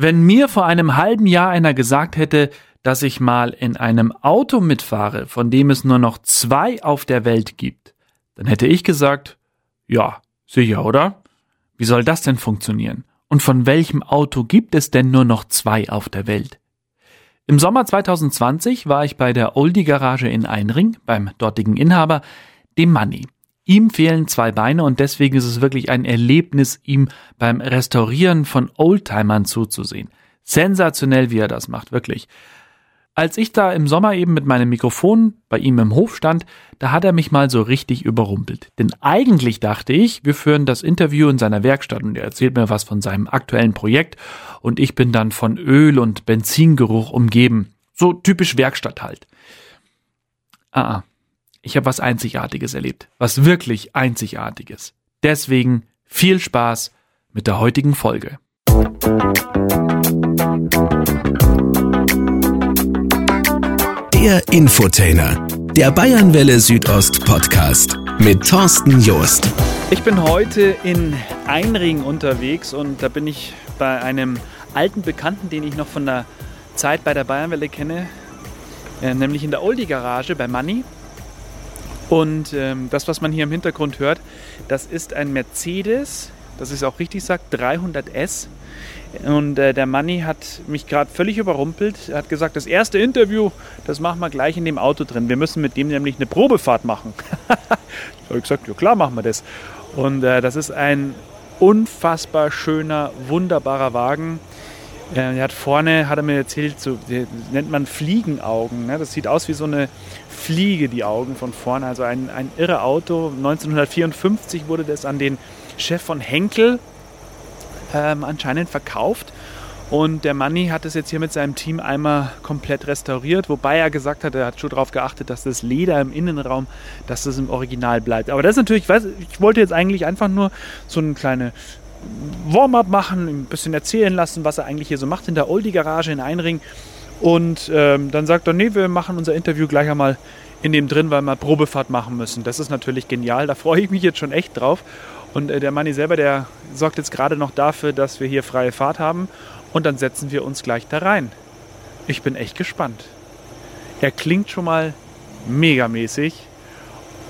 Wenn mir vor einem halben Jahr einer gesagt hätte, dass ich mal in einem Auto mitfahre, von dem es nur noch zwei auf der Welt gibt, dann hätte ich gesagt, ja, sicher, oder? Wie soll das denn funktionieren? Und von welchem Auto gibt es denn nur noch zwei auf der Welt? Im Sommer 2020 war ich bei der Oldie Garage in Einring, beim dortigen Inhaber, dem Manni. Ihm fehlen zwei Beine und deswegen ist es wirklich ein Erlebnis, ihm beim Restaurieren von Oldtimern zuzusehen. Sensationell, wie er das macht, wirklich. Als ich da im Sommer eben mit meinem Mikrofon bei ihm im Hof stand, da hat er mich mal so richtig überrumpelt. Denn eigentlich dachte ich, wir führen das Interview in seiner Werkstatt und er erzählt mir was von seinem aktuellen Projekt und ich bin dann von Öl und Benzingeruch umgeben. So typisch Werkstatt halt. Ah, ah. Ich habe was Einzigartiges erlebt. Was wirklich Einzigartiges. Deswegen viel Spaß mit der heutigen Folge. Der Infotainer, der Bayernwelle Südost Podcast mit Thorsten Joost. Ich bin heute in Einring unterwegs und da bin ich bei einem alten Bekannten, den ich noch von der Zeit bei der Bayernwelle kenne, äh, nämlich in der Oldie Garage bei Manni. Und ähm, das, was man hier im Hintergrund hört, das ist ein Mercedes, das ist auch richtig sagt, 300S und äh, der Manni hat mich gerade völlig überrumpelt. Er hat gesagt, das erste Interview, das machen wir gleich in dem Auto drin. Wir müssen mit dem nämlich eine Probefahrt machen. ich habe gesagt, ja klar machen wir das. Und äh, das ist ein unfassbar schöner, wunderbarer Wagen. Er hat vorne, hat er mir erzählt, so nennt man Fliegenaugen. Ne? Das sieht aus wie so eine Fliege, die Augen von vorne. Also ein, ein irre Auto. 1954 wurde das an den Chef von Henkel ähm, anscheinend verkauft. Und der Manni hat es jetzt hier mit seinem Team einmal komplett restauriert, wobei er gesagt hat, er hat schon darauf geachtet, dass das Leder im Innenraum, dass das im Original bleibt. Aber das ist natürlich, ich wollte jetzt eigentlich einfach nur so eine kleine Warm-up machen, ein bisschen erzählen lassen, was er eigentlich hier so macht in der Oldie-Garage in Einring. Und ähm, dann sagt er, nee, wir machen unser Interview gleich einmal in dem drin, weil wir Probefahrt machen müssen. Das ist natürlich genial, da freue ich mich jetzt schon echt drauf. Und äh, der Manni selber, der sorgt jetzt gerade noch dafür, dass wir hier freie Fahrt haben. Und dann setzen wir uns gleich da rein. Ich bin echt gespannt. Er klingt schon mal megamäßig.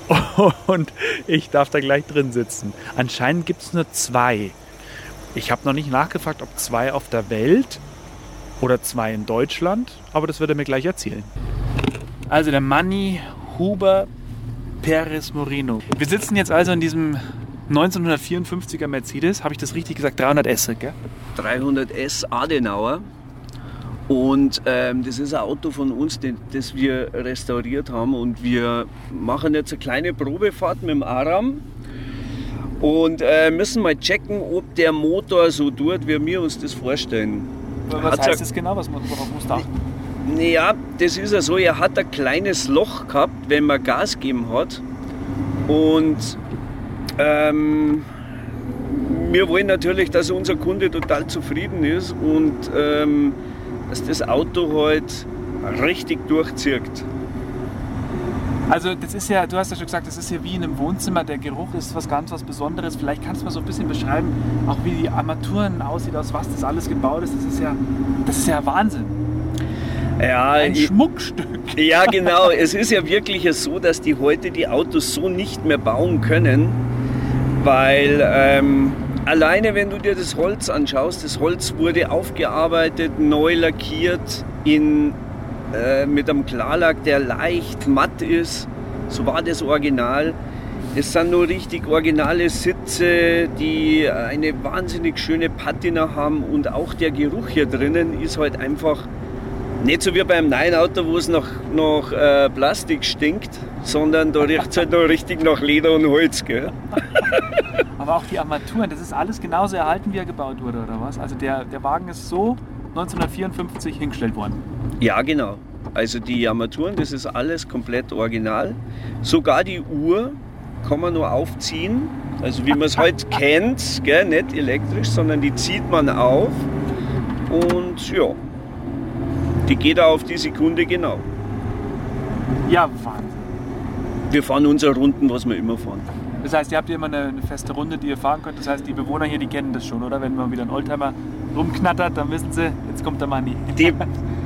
Und ich darf da gleich drin sitzen. Anscheinend gibt es nur zwei. Ich habe noch nicht nachgefragt, ob zwei auf der Welt oder zwei in Deutschland, aber das wird er mir gleich erzählen. Also der Manni Huber Perez Moreno. Wir sitzen jetzt also in diesem 1954er Mercedes, habe ich das richtig gesagt? 300S, gell? 300S Adenauer. Und ähm, das ist ein Auto von uns, das wir restauriert haben. Und wir machen jetzt eine kleine Probefahrt mit dem Aram und äh, müssen mal checken, ob der Motor so tut, wie wir uns das vorstellen. Was Hat's heißt das genau? Was, worauf muss da Naja, das ist ja so, er hat ein kleines Loch gehabt, wenn man Gas gegeben hat. Und ähm, wir wollen natürlich, dass unser Kunde total zufrieden ist und ähm, dass das Auto halt richtig durchzieht. Also das ist ja, du hast ja schon gesagt, das ist ja wie in einem Wohnzimmer, der Geruch ist was ganz was Besonderes. Vielleicht kannst du mal so ein bisschen beschreiben, auch wie die Armaturen aussieht, aus was das alles gebaut ist. Das ist ja, das ist ja Wahnsinn. Ja, ein ich, Schmuckstück. Ja, genau. es ist ja wirklich so, dass die heute die Autos so nicht mehr bauen können weil ähm, alleine wenn du dir das Holz anschaust, das Holz wurde aufgearbeitet, neu lackiert in, äh, mit einem Klarlack, der leicht matt ist. So war das Original. Es sind nur richtig originale Sitze, die eine wahnsinnig schöne Patina haben und auch der Geruch hier drinnen ist halt einfach nicht so wie beim neuen Auto, wo es nach, nach äh, Plastik stinkt, sondern da riecht es halt noch richtig nach Leder und Holz. Gell? Aber auch die Armaturen, das ist alles genauso erhalten, wie er gebaut wurde, oder was? Also der, der Wagen ist so 1954 hingestellt worden. Ja, genau. Also die Armaturen, das ist alles komplett original. Sogar die Uhr kann man nur aufziehen. Also wie man es heute kennt, gell? nicht elektrisch, sondern die zieht man auf. Und ja, die geht auch auf die Sekunde genau. Ja, Wahnsinn. Wir fahren unsere Runden, was wir immer fahren. Das heißt, ihr habt hier immer eine, eine, feste Runde, die ihr fahren könnt. Das heißt, die Bewohner hier, die kennen das schon, oder? Wenn mal wieder ein Oldtimer rumknattert, dann wissen sie, jetzt kommt der Manni. Die,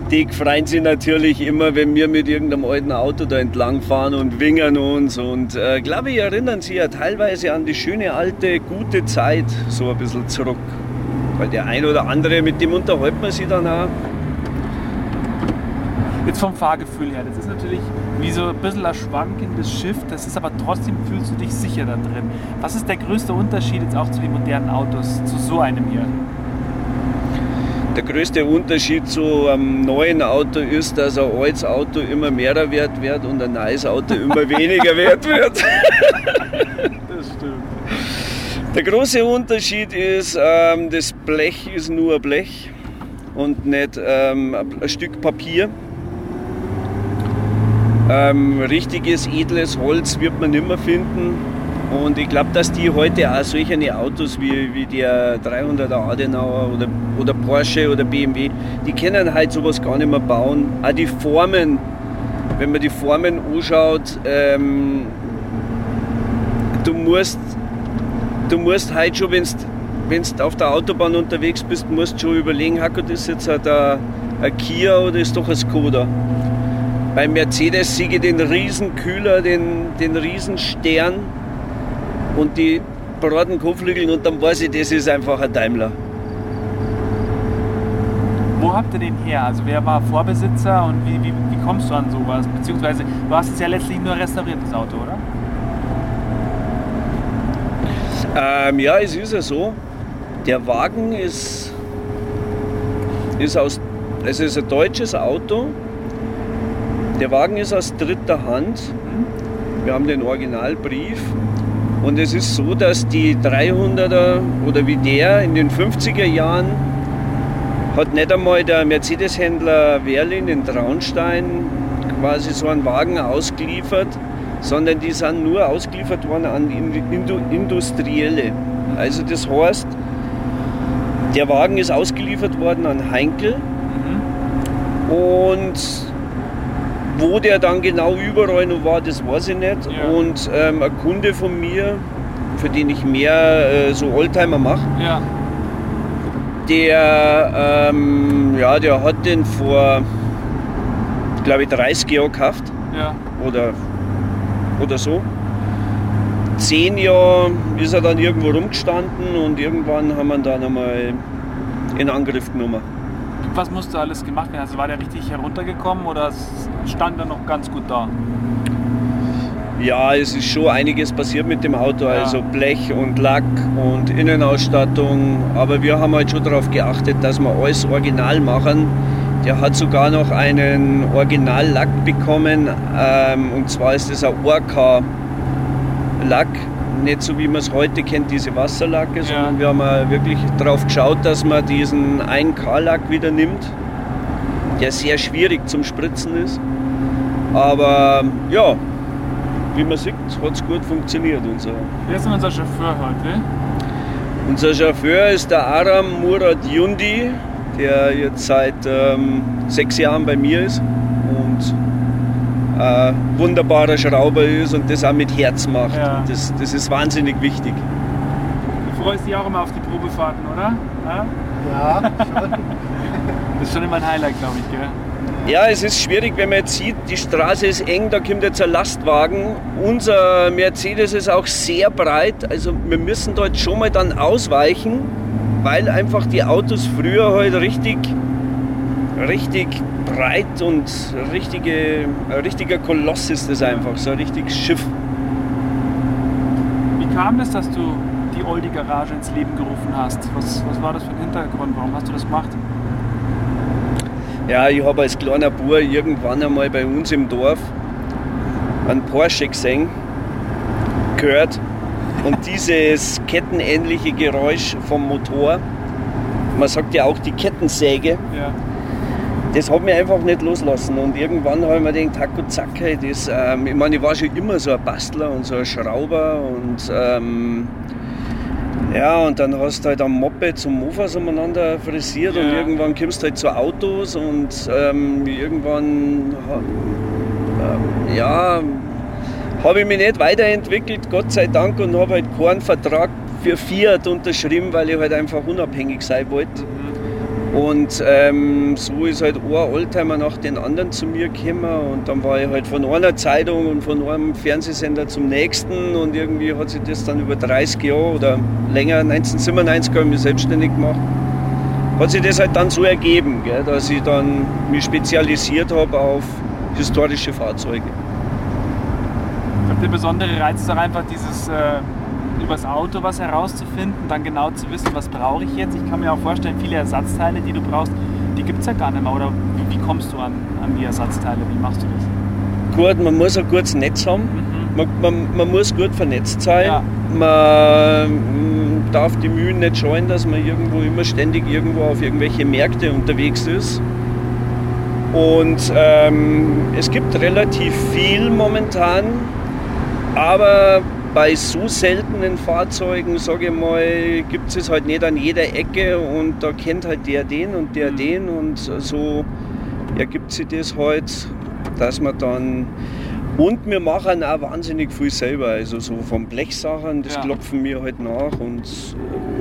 die freuen sich natürlich immer, wenn wir mit irgendeinem alten Auto da entlang fahren und wingern uns. Und äh, glaube ich, erinnern sie ja teilweise an die schöne alte, gute Zeit so ein bisschen zurück. Weil der ein oder andere, mit dem unterhält man sich dann auch. Jetzt vom Fahrgefühl her, das ist natürlich wie so ein bisschen ein schwankendes Schiff, das ist aber trotzdem fühlst du dich sicher da drin. Was ist der größte Unterschied jetzt auch zu den modernen Autos, zu so einem hier? Der größte Unterschied zu einem neuen Auto ist, dass ein altes Auto immer mehr wert wird und ein neues Auto immer weniger wert wird. das stimmt. Der große Unterschied ist, ähm, das Blech ist nur Blech und nicht ähm, ein Stück Papier. Ähm, richtiges, edles Holz wird man nicht mehr finden. Und ich glaube, dass die heute auch solche Autos wie, wie der 300er Adenauer oder, oder Porsche oder BMW, die können halt sowas gar nicht mehr bauen. Auch die Formen, wenn man die Formen anschaut, ähm, du musst, du musst halt schon, wenn du auf der Autobahn unterwegs bist, musst schon überlegen, hat das jetzt ein, ein Kia oder ist doch ein Skoda? Beim Mercedes sehe ich den Riesenkühler, den, den Riesenstern und die breiten Kotflügel und dann weiß ich, das ist einfach ein Daimler. Wo habt ihr den her? Also wer war Vorbesitzer und wie, wie, wie kommst du an sowas? Beziehungsweise du hast es ja letztlich nur restauriert, das Auto, oder? Ähm, ja, es ist ja so. Der Wagen ist, ist aus, es ist ein deutsches Auto der Wagen ist aus dritter Hand. Wir haben den Originalbrief. Und es ist so, dass die 300er oder wie der in den 50er Jahren hat nicht einmal der Mercedes-Händler Werlin in Traunstein quasi so einen Wagen ausgeliefert, sondern die sind nur ausgeliefert worden an Industrielle. Also das heißt, der Wagen ist ausgeliefert worden an Heinkel mhm. und wo der dann genau überall noch war, das weiß ich nicht. Ja. Und ähm, ein Kunde von mir, für den ich mehr äh, so Oldtimer mache, ja. der, ähm, ja, der hat den vor, glaube ich, 30 Jahren gekauft. Ja. Oder, oder so. Zehn Jahre ist er dann irgendwo rumgestanden und irgendwann haben wir ihn dann einmal in Angriff genommen was musste alles gemacht werden? Also war der richtig heruntergekommen oder stand er noch ganz gut da? Ja, es ist schon einiges passiert mit dem Auto, also Blech und Lack und Innenausstattung. Aber wir haben halt schon darauf geachtet, dass wir alles original machen. Der hat sogar noch einen Originallack bekommen, ähm, und zwar ist das ein Orca-Lack nicht so wie man es heute kennt, diese Wasserlacke, ja. sondern wir haben wirklich darauf geschaut, dass man diesen 1K-Lack wieder nimmt, der sehr schwierig zum Spritzen ist. Aber ja, wie man sieht, hat es gut funktioniert. Unser. Wer ist denn unser Chauffeur heute? Unser Chauffeur ist der Aram Murat Yundi, der jetzt seit ähm, sechs Jahren bei mir ist äh, wunderbarer Schrauber ist und das auch mit Herz macht. Ja. Das, das ist wahnsinnig wichtig. Du freust dich auch immer auf die Probefahrten, oder? Ja, ja schon. das ist schon immer ein Highlight, glaube ich, gell? Ja, es ist schwierig, wenn man jetzt sieht, die Straße ist eng, da kommt jetzt ein Lastwagen. Unser Mercedes ist auch sehr breit, also wir müssen dort schon mal dann ausweichen, weil einfach die Autos früher halt richtig richtig breit und richtige, ein richtiger Koloss ist das einfach, so ein richtiges Schiff. Wie kam es, dass du die Oldie Garage ins Leben gerufen hast? Was, was war das für ein Hintergrund? Warum hast du das gemacht? Ja, ich habe als kleiner Bub irgendwann einmal bei uns im Dorf einen Porsche gesehen, gehört und dieses kettenähnliche Geräusch vom Motor, man sagt ja auch die Kettensäge, ja das hat mich einfach nicht loslassen. Und irgendwann habe ich mir gedacht, Taco Zack, das, ähm, ich meine, ich war schon immer so ein Bastler und so ein Schrauber und ähm, ja, und dann hast du halt am Moped zum Mofas umeinander frisiert ja. und irgendwann kommst du halt zu Autos und ähm, irgendwann äh, ja, habe ich mich nicht weiterentwickelt, Gott sei Dank, und habe halt keinen Vertrag für Fiat unterschrieben, weil ich halt einfach unabhängig sein wollte. Und ähm, so ist halt ein Oldtimer nach den anderen zu mir gekommen und dann war ich halt von einer Zeitung und von einem Fernsehsender zum nächsten und irgendwie hat sich das dann über 30 Jahre oder länger, 1997 habe ich mich selbstständig gemacht, hat sich das halt dann so ergeben, gell, dass ich dann mich spezialisiert habe auf historische Fahrzeuge. Ich glaube, der besondere Reiz ist doch einfach dieses äh, übers Auto was herauszufinden, dann genau zu wissen, was brauche ich jetzt. Ich kann mir auch vorstellen, viele Ersatzteile, die du brauchst, die gibt es ja gar nicht mehr. Oder wie, wie kommst du an, an die Ersatzteile? Wie machst du das? Gut, man muss ein gutes Netz haben. Mhm. Man, man, man muss gut vernetzt sein. Ja. Man mm, darf die Mühen nicht scheuen, dass man irgendwo immer ständig irgendwo auf irgendwelche Märkte unterwegs ist. Und ähm, es gibt relativ viel momentan, aber bei so seltenen Fahrzeugen, sage ich mal, gibt es halt nicht an jeder Ecke und da kennt halt der den und der Mhm. den und so ergibt sich das halt, dass man dann und wir machen auch wahnsinnig viel selber, also so von Blechsachen, das Ja. klopfen wir halt nach und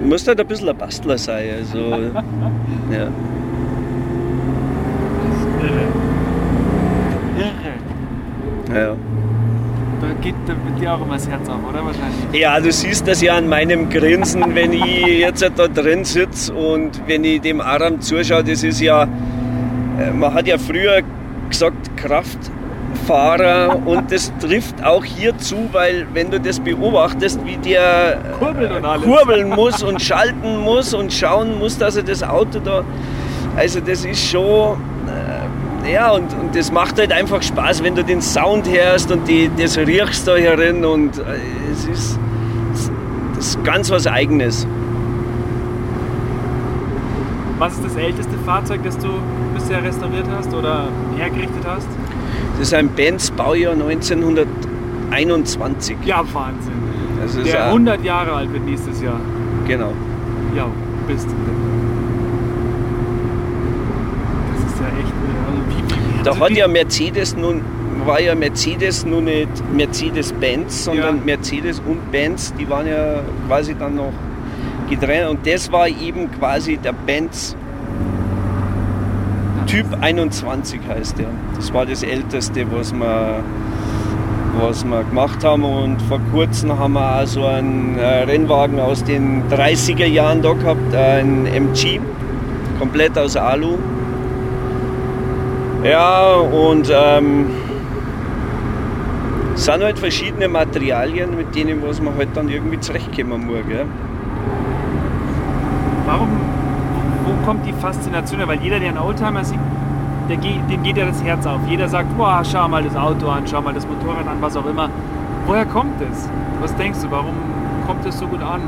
muss halt ein bisschen ein Bastler sein, also ja. Irre. Irre. ja. Geht dir auch immer das Herz auf, oder? Wahrscheinlich. Ja, du siehst das ja an meinem Grinsen, wenn ich jetzt da drin sitze und wenn ich dem Aram zuschaue, das ist ja, äh, man hat ja früher gesagt Kraftfahrer und das trifft auch hier zu, weil wenn du das beobachtest, wie der äh, Kurbeln kurbeln muss und schalten muss und schauen muss, dass er das Auto da, also das ist schon, ja und, und das macht halt einfach Spaß, wenn du den Sound hörst und die, das riechst da herin und äh, es ist, das ist ganz was Eigenes. Was ist das älteste Fahrzeug, das du bisher restauriert hast oder hergerichtet hast? Das ist ein Benz Baujahr 1921. Ja, Wahnsinn. Das ist Der auch- 100 Jahre alt wird nächstes Jahr. Genau. Ja, bist du. Das ist ja echt. äh, Also wie, wie, Da also hat ja Mercedes nun, war ja Mercedes nun nicht Mercedes-Benz, sondern Ja. Mercedes und Benz, die waren ja quasi dann noch getrennt und das war eben quasi der Benz Typ 21 heißt der. Das war das älteste, was wir, was wir gemacht haben und vor kurzem haben wir auch so einen äh, Rennwagen aus den 30er Jahren da gehabt, ein MG, komplett aus Alu. Ja, und ähm, es sind halt verschiedene Materialien, mit denen was man halt dann irgendwie zurechtkommen muss. Gell? Warum, wo, kommt die Faszination her? Weil jeder, der einen Oldtimer sieht, der geht, dem geht ja das Herz auf. Jeder sagt, boah, schau mal das Auto an, schau mal das Motorrad an, was auch immer. Woher kommt es? Was denkst du, warum kommt es so gut an?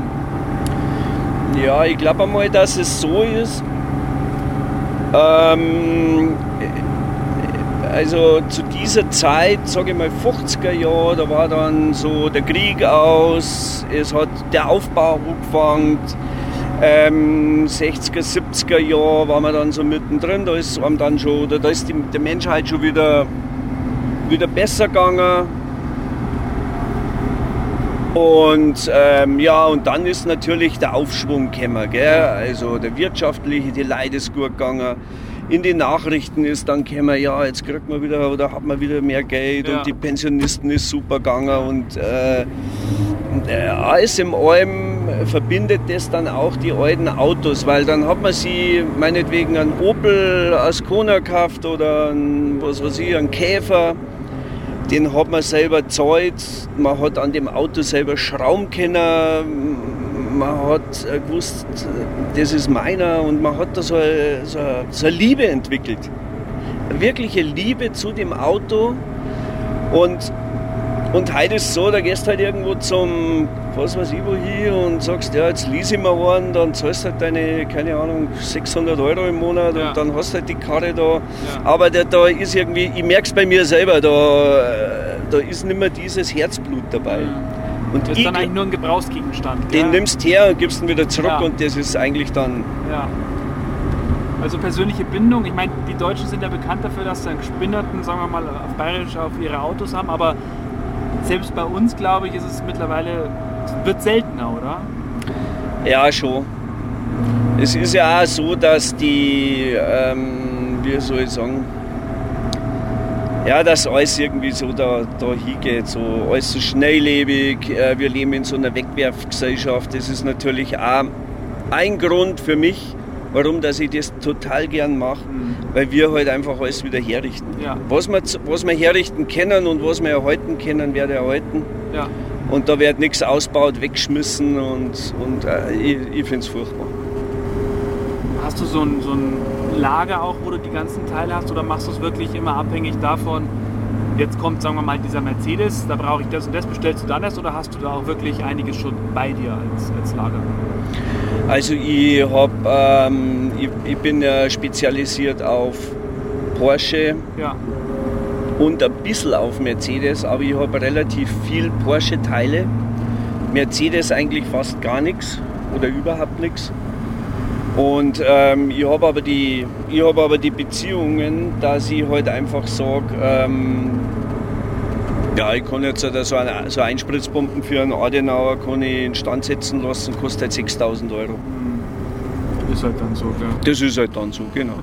Ja, ich glaube einmal, dass es so ist. Ähm, also zu dieser Zeit, sage ich mal 50er Jahre, da war dann so der Krieg aus, es hat der Aufbau angefangen. Ähm, 60er, 70er Jahre waren wir dann so mittendrin, da ist einem dann schon, da ist die, der Menschheit schon wieder, wieder besser gegangen. Und ähm, ja, und dann ist natürlich der Aufschwung gekommen, gell? also der wirtschaftliche, die Leute ist gut gegangen. In den Nachrichten ist dann gekommen, ja, jetzt kriegt man wieder oder hat man wieder mehr Geld Ja. und die Pensionisten ist super gegangen und, äh, und äh, alles im allem verbindet das dann auch die alten Autos, weil dann hat man sie meinetwegen einen Opel Ascona gekauft oder einen, was weiß ich, einen Käfer. Den hat man selber gezahlt, man hat an dem Auto selber schrauben können, man hat äh, gewusst, das ist meiner und man hat da so eine, so eine, so eine Liebe entwickelt. Eine wirkliche Liebe zu dem Auto und, und heute ist es so, da gehst halt irgendwo zum, was weiß ich wo hin und sagst, ja jetzt lease ich mir einen, dann zahlst halt deine, keine Ahnung, 600 Euro im Monat Ja. und dann hast halt die Karre da. Aber da, da ist irgendwie, ich merke es bei mir selber, da, äh, da ist nicht mehr dieses Herzblut dabei. Und Das ist dann eigentlich nur ein Gebrauchsgegenstand. den ja? nimmst her und gibst ihn wieder zurück Ja. und das ist eigentlich dann, Ja. Also persönliche Bindung, ich meine, die Deutschen sind ja bekannt dafür, dass sie einen Gespinnerten, sagen wir mal, auf Bayerisch auf ihre Autos haben, aber selbst bei uns, glaube ich, ist es mittlerweile, wird seltener, oder? Ja, schon. Es ist ja auch so, dass die, ähm, wie soll ich sagen, ja, dass alles irgendwie so da, da hingeht, so alles so schnelllebig. Äh, wir leben in so einer Wegwerfgesellschaft. Das ist natürlich auch ein Grund für mich, warum dass ich das total gern mache, mhm. weil wir halt einfach alles wieder herrichten. Ja. Was, wir, was wir herrichten können und was wir erhalten können, werde erhalten. Ja. Und da wird nichts ausgebaut, weggeschmissen und, und äh, ich, ich finde es furchtbar. Hast du so ein, so ein Lager auch, wo du die ganzen Teile hast oder machst du es wirklich immer abhängig davon, jetzt kommt, sagen wir mal, dieser Mercedes, da brauche ich das und das, bestellst du dann das oder hast du da auch wirklich einiges schon bei dir als, als Lager? Also ich, hab, ähm, ich, ich, bin ja spezialisiert auf Porsche ja. und ein bisschen auf Mercedes, aber ich habe relativ viel Porsche-Teile. Mercedes eigentlich fast gar nichts oder überhaupt nichts. Und ähm, ich habe aber, die, hab aber die Beziehungen, dass ich halt einfach sage, ähm, ja, ich kann jetzt so, eine, so Einspritzpumpen für einen Adenauer kann ich instand setzen lassen, kostet halt 6000 Euro. Das ist halt dann so, klar. Das ist halt dann so, genau.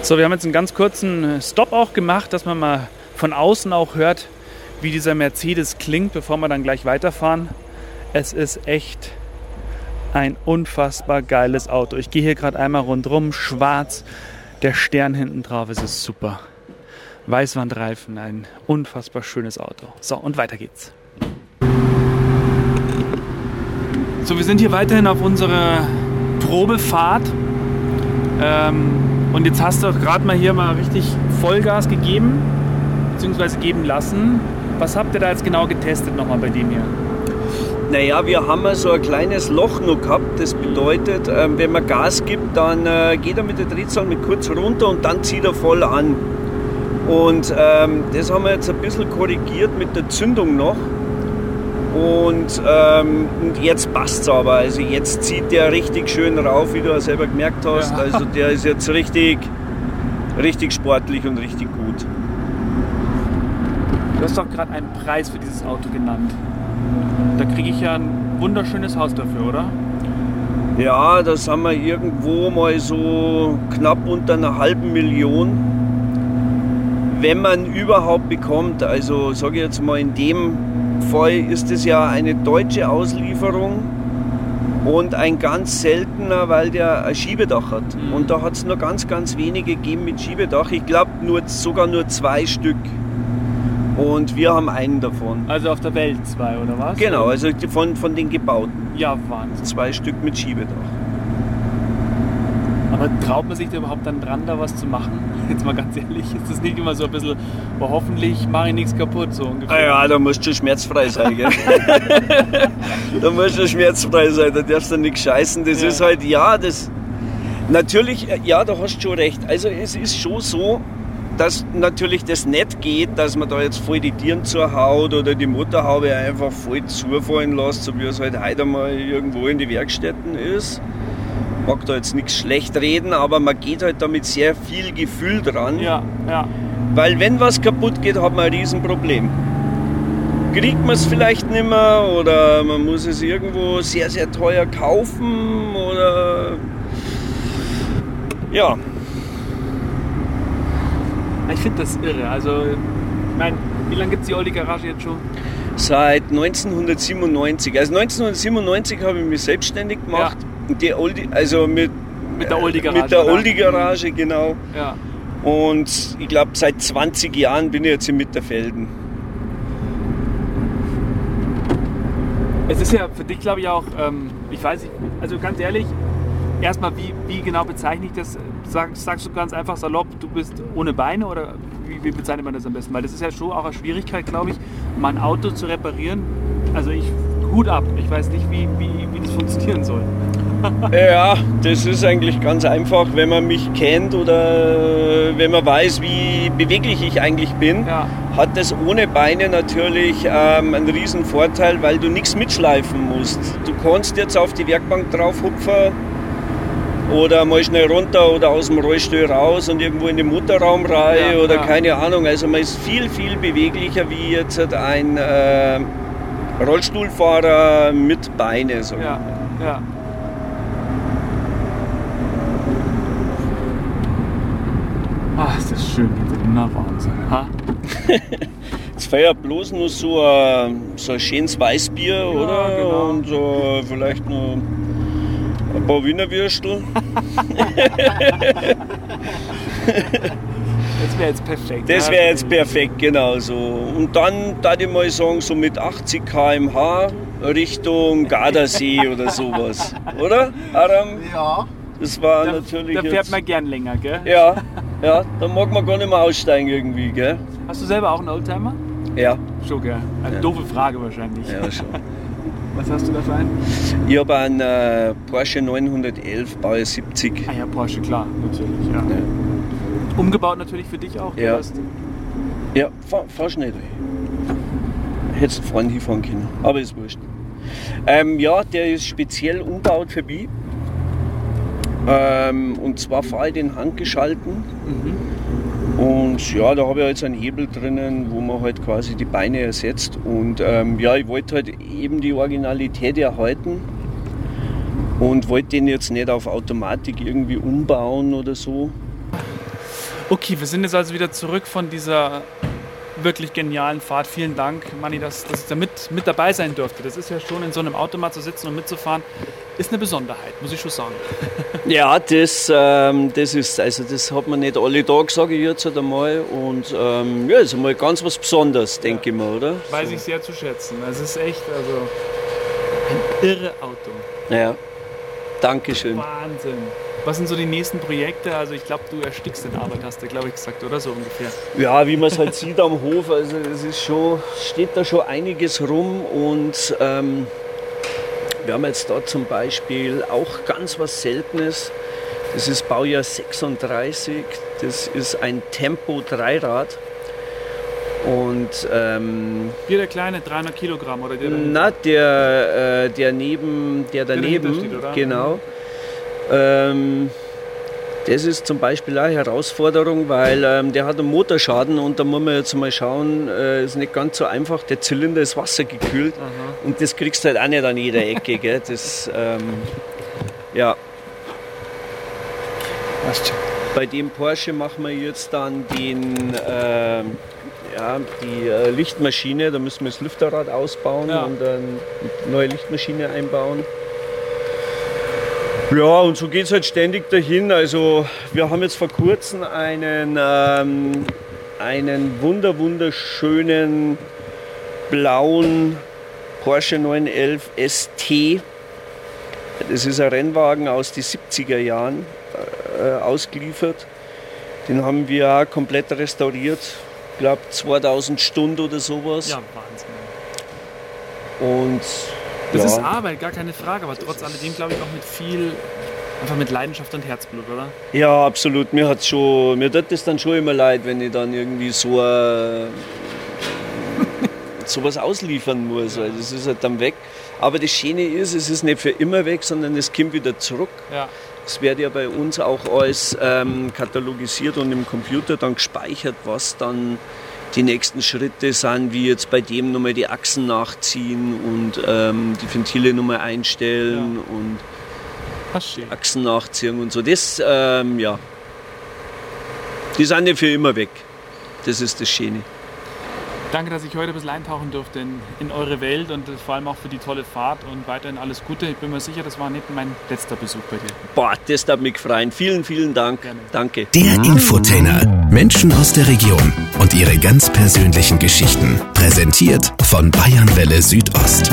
So, wir haben jetzt einen ganz kurzen Stop auch gemacht, dass man mal von außen auch hört, wie dieser Mercedes klingt, bevor wir dann gleich weiterfahren. Es ist echt ein unfassbar geiles Auto. Ich gehe hier gerade einmal rundherum, schwarz, der Stern hinten drauf, es ist super. Weißwandreifen, ein unfassbar schönes Auto. So, und weiter geht's. So, wir sind hier weiterhin auf unserer Probefahrt. Ähm, und jetzt hast du gerade mal hier mal richtig Vollgas gegeben, beziehungsweise geben lassen. Was habt ihr da jetzt genau getestet nochmal bei dem hier? Naja, wir haben so ein kleines Loch noch gehabt. Das bedeutet, ähm, wenn man Gas gibt, dann äh, geht er mit der Drehzahl mit kurz runter und dann zieht er voll an. Und ähm, das haben wir jetzt ein bisschen korrigiert mit der Zündung noch. Und, ähm, und jetzt passt es aber. Also jetzt zieht der richtig schön rauf, wie du ja selber gemerkt hast. Ja. Also der ist jetzt richtig, richtig sportlich und richtig gut. Du hast doch gerade einen Preis für dieses Auto genannt. Kriege ich ja ein wunderschönes Haus dafür, oder? Ja, das haben wir irgendwo mal so knapp unter einer halben Million. Wenn man überhaupt bekommt, also sage ich jetzt mal, in dem Fall ist es ja eine deutsche Auslieferung und ein ganz seltener, weil der ein Schiebedach hat. Mhm. Und da hat es nur ganz, ganz wenige gegeben mit Schiebedach. Ich glaube sogar nur zwei Stück. Und wir haben einen davon. Also auf der Welt zwei, oder was? Genau, also von, von den gebauten. Ja, Wahnsinn. Zwei Stück mit Schiebedach. Aber traut man sich da überhaupt dann dran, da was zu machen? Jetzt mal ganz ehrlich, ist das nicht immer so ein bisschen, oh, hoffentlich mache ich nichts kaputt, so ungefähr? Ah ja, da musst du schmerzfrei sein, gell? da musst du schmerzfrei sein, da darfst du nichts scheißen. Das ja. ist halt, ja, das. Natürlich, ja, da hast du schon recht. Also es ist schon so, dass natürlich das nicht geht, dass man da jetzt voll die Tieren zur Haut oder die Motorhaube einfach voll zufallen lässt, so wie es halt heute mal irgendwo in die Werkstätten ist. Mag da jetzt nichts schlecht reden, aber man geht halt da mit sehr viel Gefühl dran. Ja, ja. Weil wenn was kaputt geht, hat man ein Riesenproblem. Kriegt man es vielleicht nicht mehr oder man muss es irgendwo sehr, sehr teuer kaufen oder ja, ich finde das irre. Also, ich meine, wie lange gibt es die Oldie Garage jetzt schon? Seit 1997. Also 1997 habe ich mich selbstständig gemacht. Ja. Die Oldie, also mit, mit der Oldie Garage. Mit der Oldie Garage, genau. Ja. Und ich glaube, seit 20 Jahren bin ich jetzt in Mitterfelden. Es ist ja für dich, glaube ich, auch, ähm, ich weiß nicht, also ganz ehrlich, erstmal, wie, wie genau bezeichne ich das? Sag, sagst du ganz einfach salopp, du bist ohne Beine oder wie, wie, bezeichnet man das am besten? Weil das ist ja schon auch eine Schwierigkeit, glaube ich, mein Auto zu reparieren. Also ich, Hut ab, ich weiß nicht, wie, wie, wie das funktionieren soll. ja, das ist eigentlich ganz einfach, wenn man mich kennt oder wenn man weiß, wie beweglich ich eigentlich bin, ja. hat das ohne Beine natürlich ähm, einen riesen Vorteil, weil du nichts mitschleifen musst. Du kannst jetzt auf die Werkbank drauf hupfen, oder mal schnell runter oder aus dem Rollstuhl raus und irgendwo in den Motorraum rein Ja, oder ja. keine Ahnung. Also man ist viel, viel beweglicher wie jetzt ein äh, Rollstuhlfahrer mit Beine. So. Ja, ja. Ah, ist das schön, na Wahnsinn. Ha? Jetzt feiert bloß nur so ein, so ein schönes Weißbier, oder? genau. Und so vielleicht noch ein paar Wiener Würstel. Das wäre jetzt perfekt. Das wäre jetzt perfekt, genau so. Und dann würde ich mal sagen, so mit 80 km/h Richtung Gardasee oder sowas. Oder, Aram? Ja, Das war Da, natürlich. da fährt jetzt, man gern länger, gell? ja, ja, da mag man gar nicht mehr aussteigen irgendwie, gell? Hast du selber auch einen Oldtimer? Ja, Schon, gell? Eine Ja. doofe Frage wahrscheinlich. ja schon. Was hast du da für einen? Ich habe einen äh, Porsche 911 Baujahr 70. Ah ja, Porsche, klar, natürlich, ja. Ja. Umgebaut natürlich für dich auch. du Ja. Ja, fahr, fahr schnell durch. Hättest vorne hinfahren können, aber ist wurscht. Ähm, ja, der ist speziell umgebaut für mich. Ähm, und zwar fahre ich den handgeschalten. Und ja, da habe ich jetzt einen Hebel drinnen, wo man halt quasi die Beine ersetzt. Und ähm, ja, ich wollte halt eben die Originalität erhalten. Und wollte den jetzt nicht auf Automatik irgendwie umbauen oder so. Okay, wir sind jetzt also wieder zurück von dieser wirklich genialen Fahrt. Vielen Dank, Manni, dass, dass ich da mit, mit dabei sein durfte. Das ist ja schon in so einem Automat zu sitzen und mitzufahren, ist eine Besonderheit, muss ich schon sagen. Ja, das, ähm, das ist, also das hat man nicht alle Tage, sage ich jetzt halt einmal. Und ähm, ja, ist einmal ganz was Besonderes, denke ich mal, oder? Weiß ich sehr zu schätzen. Es ist echt, also ein irre Auto. Ja. Dankeschön. Wahnsinn. Was sind so die nächsten Projekte? Also ich glaube, du erstickst in Arbeit, hast du, glaube ich, gesagt, oder so ungefähr. Ja, wie man es halt sieht am Hof, also es ist schon, steht da schon einiges rum und ähm, wir haben jetzt da zum Beispiel auch ganz was Seltenes. Das ist Baujahr 36, das ist ein Tempo Dreirad. Und ähm, Hier der kleine, 300 Kilogramm oder der Na, der, äh, der neben, der daneben, dahinter steht, oder? genau. Ähm, das ist zum Beispiel eine Herausforderung, weil ähm, der hat einen Motorschaden und da muss man jetzt mal schauen, äh, ist nicht ganz so einfach. Der Zylinder ist wassergekühlt und das kriegst du halt auch nicht an jeder Ecke. Gell? Das, ähm, ja, bei dem Porsche machen wir jetzt dann den, ähm, ja, die äh, Lichtmaschine. Da müssen wir das Lüfterrad ausbauen Ja. und dann eine neue Lichtmaschine einbauen. Ja, und so geht es halt ständig dahin. Also wir haben jetzt vor kurzem einen, ähm, einen wunder wunderschönen blauen Porsche 911 ST. Das ist ein Rennwagen aus den 70er Jahren äh, ausgeliefert. Den haben wir auch komplett restauriert. Ich glaube 2000 Stunden oder sowas. Ja, Wahnsinn. Und Das ja, ist Arbeit, gar keine Frage, aber trotz alledem glaube ich auch mit viel, einfach mit Leidenschaft und Herzblut, oder? ja, absolut. Mir hat's schon, mir tut das dann schon immer leid, wenn ich dann irgendwie so äh, sowas ausliefern muss. Weil das ist halt dann weg. Aber das Schöne ist, es ist nicht für immer weg, sondern es kommt wieder zurück. Ja. Es wird ja bei uns auch alles ähm, katalogisiert und im Computer dann gespeichert, was dann die nächsten Schritte sind, wie jetzt bei dem nochmal die Achsen nachziehen und ähm, die Ventile nochmal einstellen und Passt schön. Achsen nachziehen und so. Das, ähm, ja, die sind nicht für immer weg. Das ist das Schöne. Danke, dass ich heute ein bisschen eintauchen durfte in, in eure Welt und vor allem auch für die tolle Fahrt und weiterhin alles Gute. Ich bin mir sicher, das war nicht mein letzter Besuch bei dir. Boah, das darf mich freuen. Vielen, vielen Dank. Gerne. Danke. Der Infotainer. Menschen aus der Region und ihre ganz persönlichen Geschichten. Präsentiert von Bayernwelle Südost.